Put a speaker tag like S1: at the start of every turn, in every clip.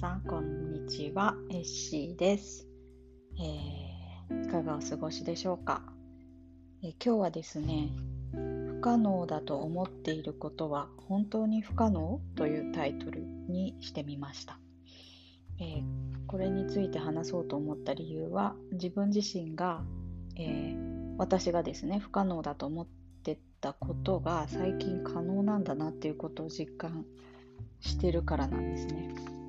S1: さん、こんにちは。エッシーです。えー、いかがお過ごしでしょうか、えー、今日はですね、不可能だと思っていることは本当に不可能というタイトルにしてみました。えー、これについて話そうと思った理由は、自分自身が、え私がですね、不可能だと思ってたことが最近可能なんだなっていうことを実感してるからなんですね。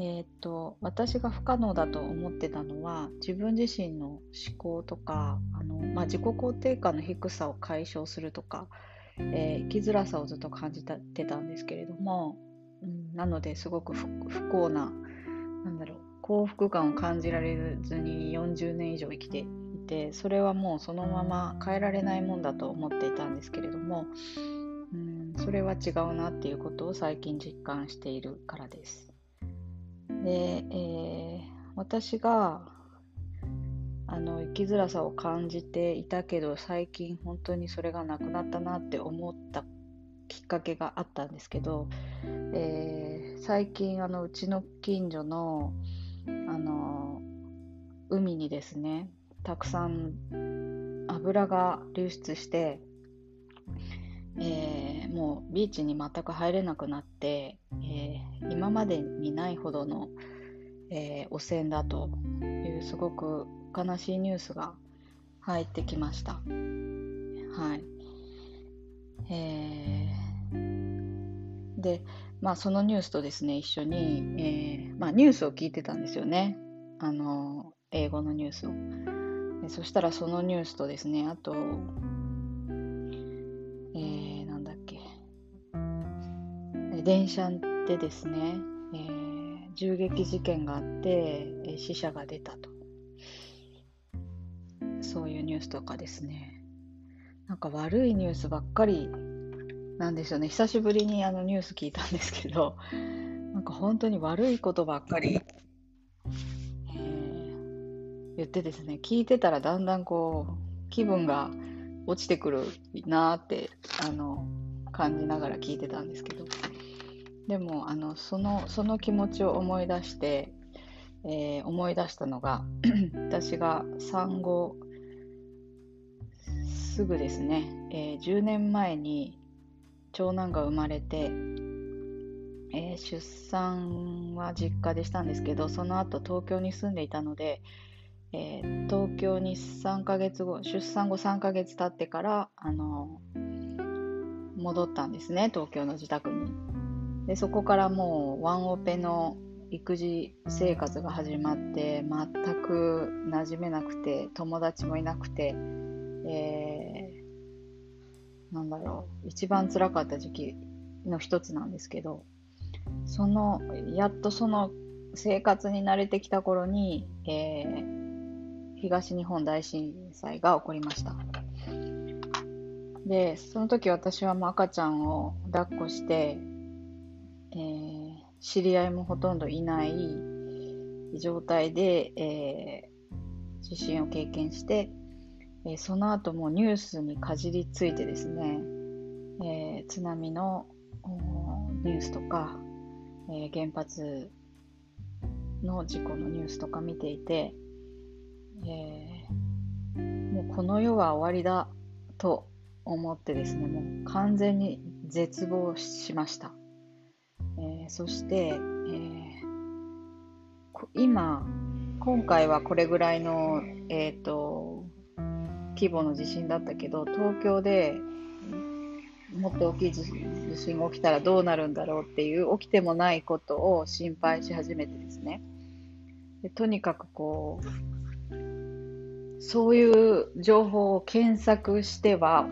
S1: えー、っと私が不可能だと思ってたのは自分自身の思考とかあの、まあ、自己肯定感の低さを解消するとか、えー、生きづらさをずっと感じてたんですけれども、うん、なのですごく不幸ななんだろう幸福感を感じられずに40年以上生きていてそれはもうそのまま変えられないもんだと思っていたんですけれども、うん、それは違うなっていうことを最近実感しているからです。で、えー、私があの生きづらさを感じていたけど最近本当にそれがなくなったなって思ったきっかけがあったんですけど、えー、最近あのうちの近所のあの海にですねたくさん油が流出して、えー、もうビーチに全く入れなくなって、えー、今までにないほどの、えー、汚染だというすごく悲しいニュースが入ってきました。はい。えー、で、まあそのニュースとですね、一緒に、えー、まあニュースを聞いてたんですよね。あの、英語のニュースを。でそしたらそのニュースとですね、あと、電車でですね、えー、銃撃事件があって、えー、死者が出たと。そういうニュースとかですね。なんか悪いニュースばっかりなんですよね。久しぶりにあのニュース聞いたんですけどなんか本当に悪いことばっかり、えー、言ってですね聞いてたらだんだんこう気分が落ちてくるなってあの感じながら聞いてたんですけど。でもあのそのその気持ちを思い出して、えー、思い出したのが 私が産後すぐですね、えー、10年前に長男が生まれて、えー、出産は実家でしたんですけどその後東京に住んでいたので、えー、東京に3ヶ月後出産後3ヶ月経ってからあの戻ったんですね東京の自宅に。でそこからもうワンオペの育児生活が始まって全く馴染めなくて友達もいなくて、えー、なんだろう一番辛かった時期の一つなんですけどそのやっとその生活に慣れてきた頃に、えー、東日本大震災が起こりました。でその時私はもう赤ちゃんを抱っこしてえー、知り合いもほとんどいない状態で、えー、地震を経験して、えー、その後もニュースにかじりついてですね、え津波のニュースとか、え原発の事故のニュースとか見ていて、えもうこの世は終わりだと思ってですねもう完全に絶望しました。そして、えー、今今回はこれぐらいの、えーと、規模の地震だったけど東京でもっと大きい地震が起きたらどうなるんだろうっていう起きてもないことを心配し始めてですね。でとにかくこうそういう情報を検索しては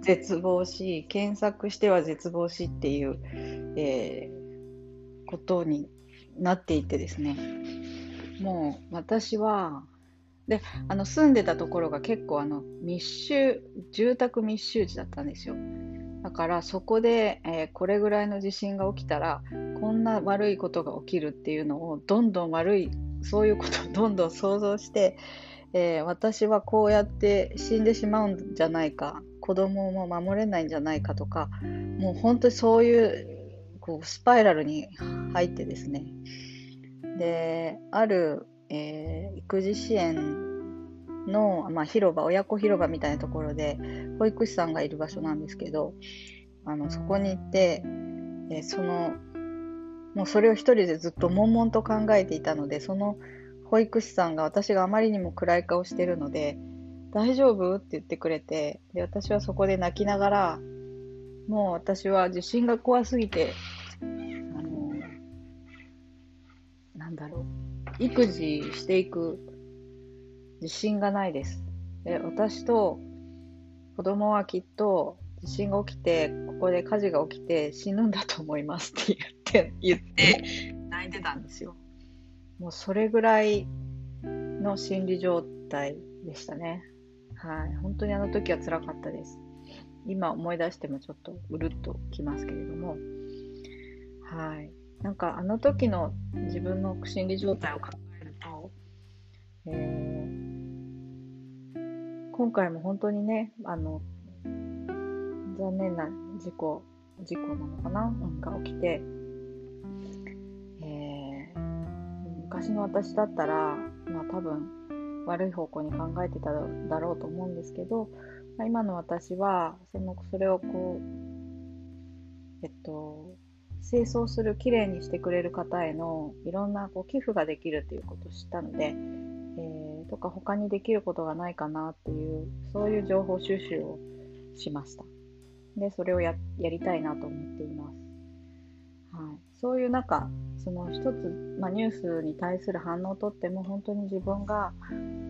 S1: 絶望し検索しては絶望しっていう、えーことになっていてですね。もう私はであの住んでたところが結構あの密集住宅密集地だったんですよ。だからそこで、えー、これぐらいの地震が起きたらこんな悪いことが起きるっていうのをどんどん悪いそういうことを どんどん想像して、えー、私はこうやって死んでしまうんじゃないか子供も守れないんじゃないかとかもう本当にそういうこうスパイラルに入ってですね。である、えー、育児支援の、まあ、広場親子広場みたいなところで保育士さんがいる場所なんですけどあのそこに行って、えー、そのもうそれを一人でずっと悶々と考えていたのでその保育士さんが私があまりにも暗い顔してるので大丈夫？って言ってくれてで私はそこで泣きながらもう私は地震が怖すぎてなんだろう育児していく自信がないです。で私と子供はきっと地震が起きて、ここで火事が起きて死ぬんだと思いますって言って、言って泣いてたんですよ。もうそれぐらいの心理状態でしたね。はい。本当にあの時は辛かったです。今思い出してもちょっとうるっときますけれども。はい。なんかあの時の自分の心理状態を考えると、えー、今回も本当にね、あの、残念な事故、事故なのかな、うん、が起きて、えー、昔の私だったら、まあ多分悪い方向に考えてただろうと思うんですけど、まあ、今の私はそのそれをこう、えっと、清掃する、きれいにしてくれる方へのいろんなこう寄付ができるということを知ったので、えー、とか他にできることがないかなっていう、そういう情報収集をしました。で、それをやりたいなと思っています。はい、そういう中、その一つ、まあ、ニュースに対する反応をとっても本当に自分が、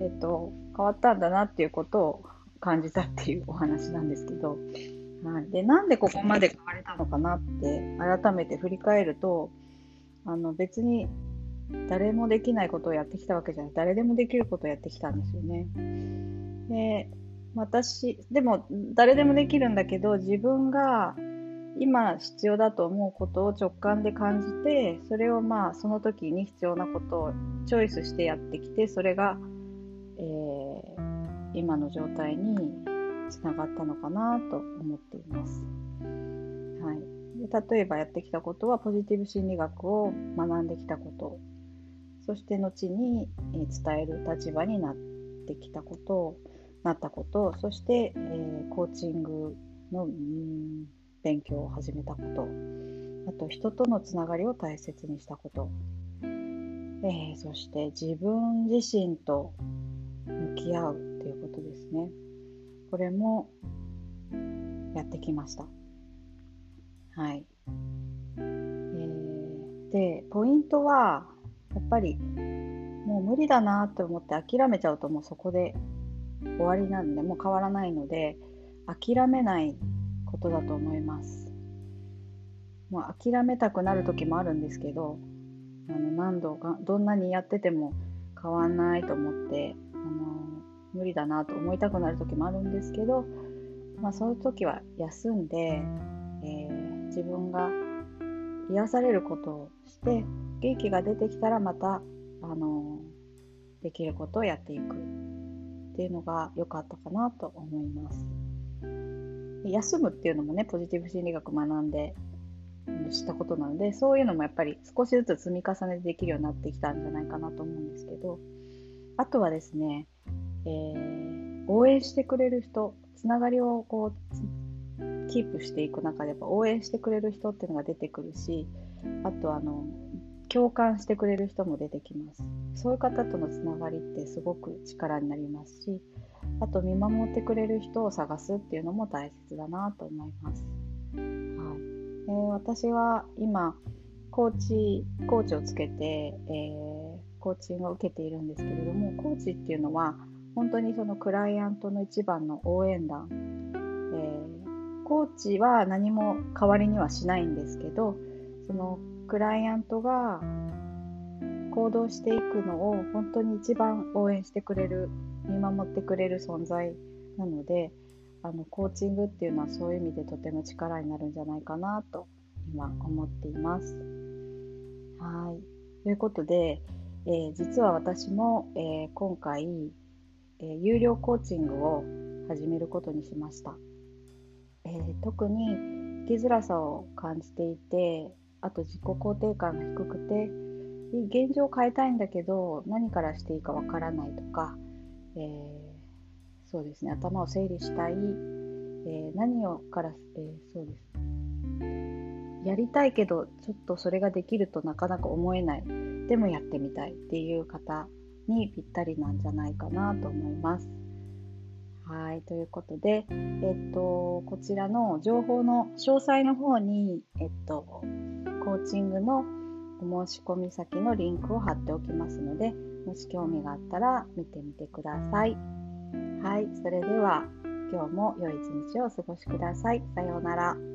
S1: えっと、変わったんだなっていうことを感じたっていうお話なんですけど、はい、でなんでここまで変われたのかなって改めて振り返るとあの別に誰もできないことをやってきたわけじゃない誰でもできることをやってきたんですよね。で私、でも誰でもできるんだけど、自分が今必要だと思うことを直感で感じて、それをまあその時に必要なことをチョイスしてやってきて、それが、えー、今の状態につながったのかなと思っています。はい、で例えばやってきたことはポジティブ心理学を学んできたこと。そして後に伝える立場になってきたこと。なったこと、そして、えー、コーチングの、勉強を始めたこと、あと人とのつながりを大切にしたこと、えー、そして自分自身と向き合うということですね。これもやってきました。はい。えー、で、ポイントは、やっぱりもう無理だなと思って諦めちゃうともうそこで終わりなんでもう変わらないので諦めないことだと思います。もう諦めたくなる時もあるんですけどあの何度かどんなにやってても変わんないと思ってあの無理だなと思いたくなる時もあるんですけど、まあ、そういう時は休んで、えー、自分が癒されることをして元気が出てきたらまたあのできることをやっていくっていうのが良かったかなと思います。休むっていうのもね、ポジティブ心理学学んで知ったことなので、そういうのもやっぱり少しずつ積み重ねてできるようになってきたんじゃないかなと思うんですけど、あとはですね、えー、応援してくれる人、つながりをこう、キープしていく中で、やっぱ応援してくれる人っていうのが出てくるし、あとあの、共感してくれる人も出てきます。そういう方とのつながりってすごく力になりますし、あと見守ってくれる人を探すっていうのも大切だなと思います。はいえー、私は今、コーチ、コーチをつけて、えー、コーチングを受けているんですけれども、コーチっていうのは、本当にそのクライアントの一番の応援団、えー、コーチは何も代わりにはしないんですけど、そのクライアントが行動していくのを本当に一番応援してくれる見守ってくれる存在なのであのコーチングっていうのはそういう意味でとても力になるんじゃないかなと今思っています。はいということで、えー、実は私も、えー、今回、えー、有料コーチングを始めることにしました。え特に生きづらさを感じていて、あと自己肯定感が低くて現状を変えたいんだけど何からしていいかわからないとか、えー、そうですね頭を整理したい、えー、何をから、えー、そうですやりたいけどちょっとそれができるとなかなか思えないでもやってみたいっていう方にぴったりなんじゃないかなと思います。はい、ということで、えっと、こちらの情報の詳細の方に、えっと、コーチングのお申し込み先のリンクを貼っておきますので、もし興味があったら見てみてください。はい、それでは今日も良い一日をお過ごしください。さようなら。